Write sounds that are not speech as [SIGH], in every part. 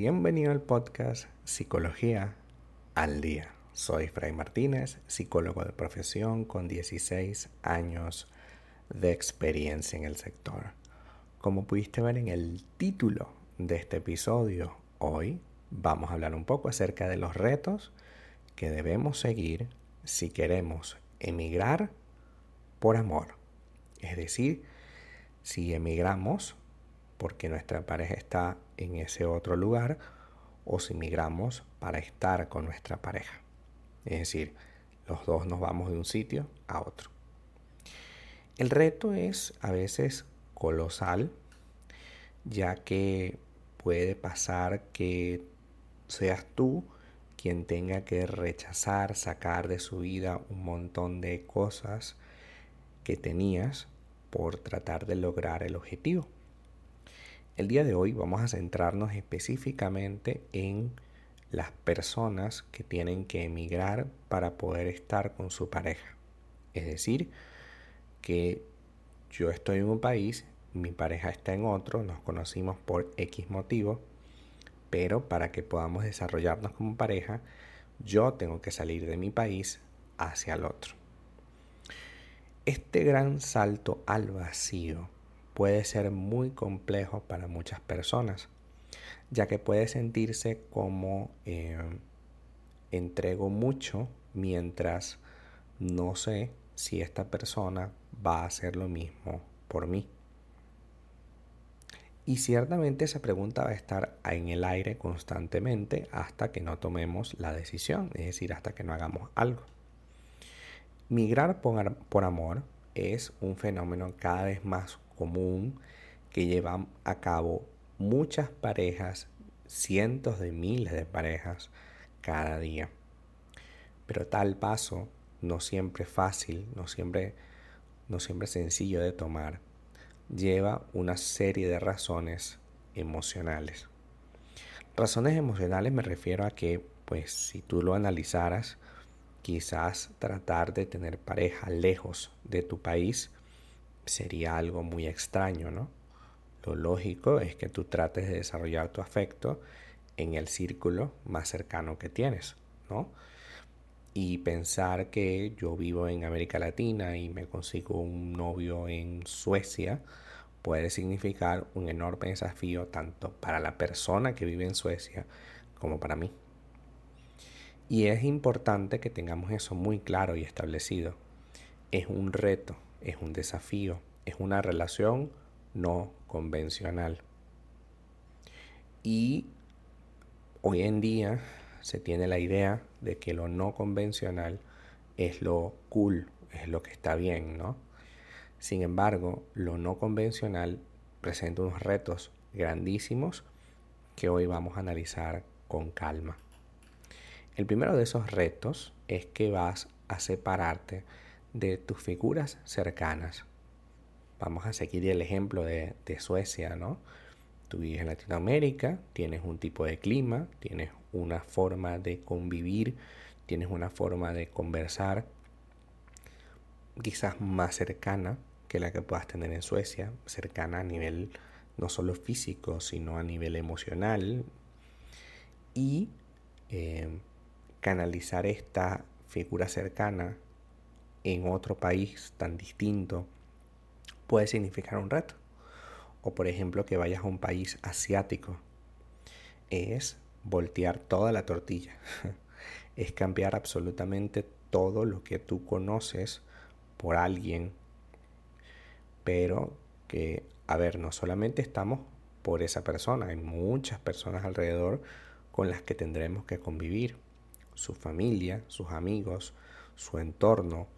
Bienvenido al podcast Psicología al Día. Soy Fray Martínez, psicólogo de profesión con 16 años de experiencia en el sector. Como pudiste ver en el título de este episodio, hoy vamos a hablar un poco acerca de los retos que debemos seguir si queremos emigrar por amor. Es decir, si emigramos porque nuestra pareja está en ese otro lugar o si migramos para estar con nuestra pareja. Es decir, los dos nos vamos de un sitio a otro. El reto es a veces colosal, ya que puede pasar que seas tú quien tenga que rechazar, sacar de su vida un montón de cosas que tenías por tratar de lograr el objetivo. El día de hoy vamos a centrarnos específicamente en las personas que tienen que emigrar para poder estar con su pareja. Es decir, que yo estoy en un país, mi pareja está en otro, nos conocimos por X motivo, pero para que podamos desarrollarnos como pareja, yo tengo que salir de mi país hacia el otro. Este gran salto al vacío puede ser muy complejo para muchas personas, ya que puede sentirse como eh, entrego mucho mientras no sé si esta persona va a hacer lo mismo por mí. Y ciertamente esa pregunta va a estar en el aire constantemente hasta que no tomemos la decisión, es decir, hasta que no hagamos algo. Migrar por, por amor es un fenómeno cada vez más común que llevan a cabo muchas parejas, cientos de miles de parejas cada día. Pero tal paso no siempre fácil, no siempre, no siempre sencillo de tomar, lleva una serie de razones emocionales. Razones emocionales me refiero a que, pues, si tú lo analizaras, quizás tratar de tener pareja lejos de tu país sería algo muy extraño, ¿no? Lo lógico es que tú trates de desarrollar tu afecto en el círculo más cercano que tienes, ¿no? Y pensar que yo vivo en América Latina y me consigo un novio en Suecia puede significar un enorme desafío tanto para la persona que vive en Suecia como para mí. Y es importante que tengamos eso muy claro y establecido. Es un reto es un desafío, es una relación no convencional. Y hoy en día se tiene la idea de que lo no convencional es lo cool, es lo que está bien, ¿no? Sin embargo, lo no convencional presenta unos retos grandísimos que hoy vamos a analizar con calma. El primero de esos retos es que vas a separarte de tus figuras cercanas. Vamos a seguir el ejemplo de, Suecia, ¿no? Tú vives en Latinoamérica, tienes un tipo de clima, tienes una forma de convivir, tienes una forma de conversar quizás más cercana que la que puedas tener en Suecia, cercana a nivel no solo físico, sino a nivel emocional. Y eh, canalizar esta figura cercana en otro país tan distinto puede significar un reto. O por ejemplo que vayas a un país asiático. Es voltear toda la tortilla. [LAUGHS] es cambiar absolutamente todo lo que tú conoces por alguien. Pero que, a ver, no solamente estamos por esa persona, hay muchas personas alrededor con las que tendremos que convivir. Su familia, sus amigos, su entorno,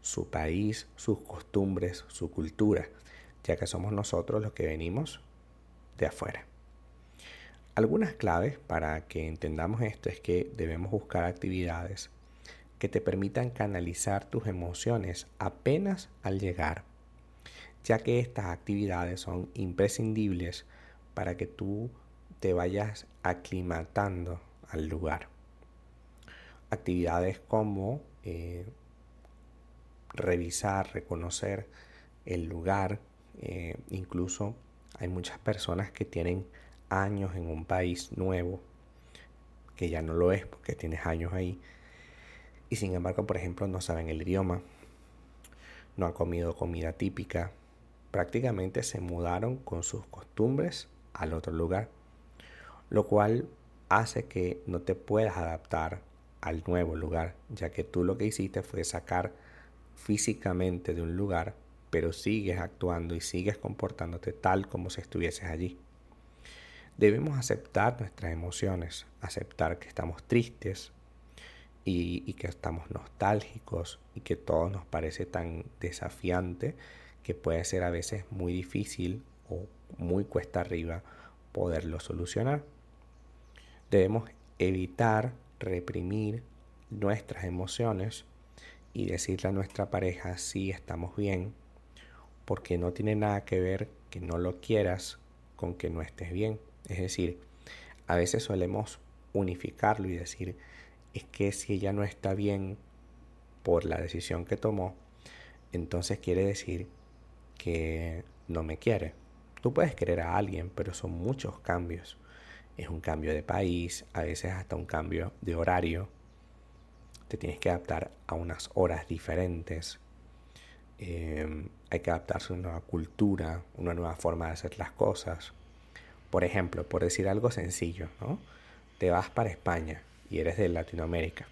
su país, sus costumbres, su cultura, ya que somos nosotros los que venimos de afuera. Algunas claves para que entendamos esto es que debemos buscar actividades que te permitan canalizar tus emociones apenas al llegar, ya que estas actividades son imprescindibles para que tú te vayas aclimatando al lugar. Actividades como eh, revisar, reconocer el lugar. Eh, incluso hay muchas personas que tienen años en un país nuevo, que ya no lo es porque tienes años ahí, y sin embargo, por ejemplo, no saben el idioma, no han comido comida típica, prácticamente se mudaron con sus costumbres al otro lugar, lo cual hace que no te puedas adaptar al nuevo lugar, ya que tú lo que hiciste fue sacar físicamente de un lugar, pero sigues actuando y sigues comportándote tal como si estuvieses allí. Debemos aceptar nuestras emociones, aceptar que estamos tristes y, y, que estamos nostálgicos y que todo nos parece tan desafiante que puede ser a veces muy difícil o muy cuesta arriba poderlo solucionar. Debemos evitar reprimir nuestras emociones y decirle a nuestra pareja si estamos bien, porque no tiene nada que ver que no lo quieras con que no estés bien. Es decir, a veces solemos unificarlo y decir, es que si ella no está bien por la decisión que tomó, entonces quiere decir que no me quiere. Tú puedes querer a alguien, pero son muchos cambios es un cambio de país, a veces hasta un cambio de horario. Te tienes que adaptar a unas horas diferentes. Em, hay que adaptarse a una nueva cultura, una nueva forma de hacer las cosas. Por ejemplo, por decir algo sencillo, ¿no? Te vas para España y eres de Latinoamérica.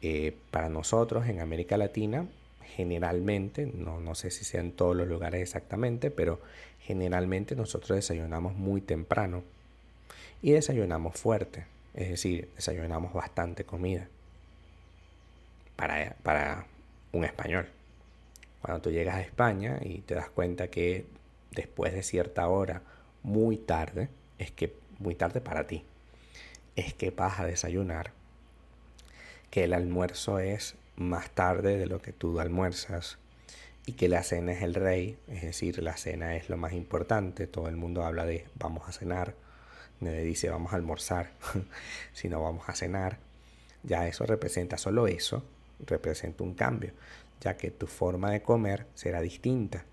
Eh, para nosotros en América Latina, generalmente, no, no sé si sea en todos los lugares exactamente, pero generalmente nosotros desayunamos muy temprano y desayunamos fuerte, es decir, desayunamos bastante comida para, un español. Cuando tú llegas a España y te das cuenta que después de cierta hora, muy tarde, es que muy tarde para ti, es que vas a desayunar, que el almuerzo es más tarde de lo que tú almuerzas y que la cena es el rey, es decir, la cena es lo más importante, todo el mundo habla de vamos a cenar, nadie dice vamos a almorzar, [LAUGHS] sino vamos a cenar, ya eso representa, solo eso representa un cambio, ya que tu forma de comer será distinta.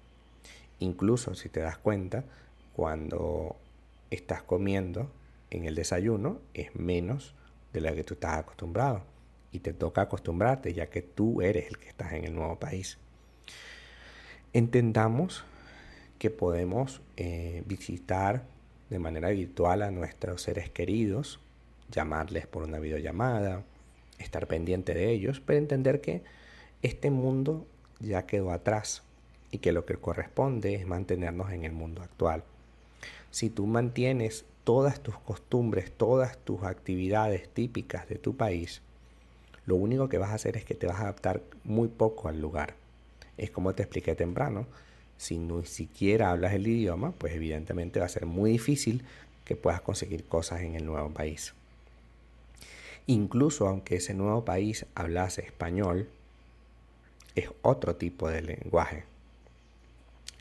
Incluso si te das cuenta, cuando estás comiendo en el desayuno es menos de lo que tú estás acostumbrado y te toca acostumbrarte ya que tú eres el que estás en el nuevo país. Entendamos que podemos eh, visitar de manera virtual a nuestros seres queridos, llamarles por una videollamada, estar pendiente de ellos, pero entender que este mundo ya quedó atrás y que lo que corresponde es mantenernos en el mundo actual. Si tú mantienes todas tus costumbres, todas tus actividades típicas de tu país, lo único que vas a hacer es que te vas a adaptar muy poco al lugar. Es como te expliqué temprano, si ni siquiera hablas el idioma, pues evidentemente va a ser muy difícil que puedas conseguir cosas en el nuevo país. Incluso aunque ese nuevo país hablase español, es otro tipo de lenguaje,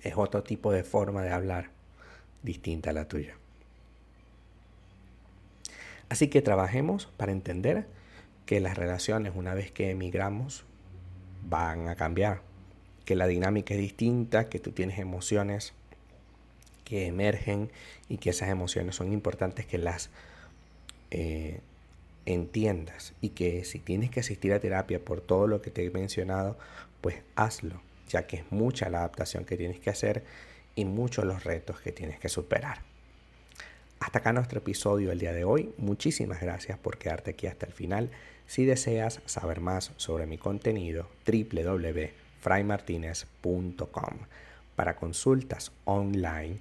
es otro tipo de forma de hablar distinta a la tuya. Así que trabajemos para entender que las relaciones una vez que emigramos van a cambiar que la dinámica es distinta, que tú tienes emociones que emergen y que esas emociones son importantes que las eh, entiendas y que si tienes que asistir a terapia por todo lo que te he mencionado, pues hazlo, ya que es mucha la adaptación que tienes que hacer y muchos los retos que tienes que superar. Hasta acá nuestro episodio el día de hoy. Muchísimas gracias por quedarte aquí hasta el final. Si deseas saber más sobre mi contenido, www fraymartinez.com. Para consultas online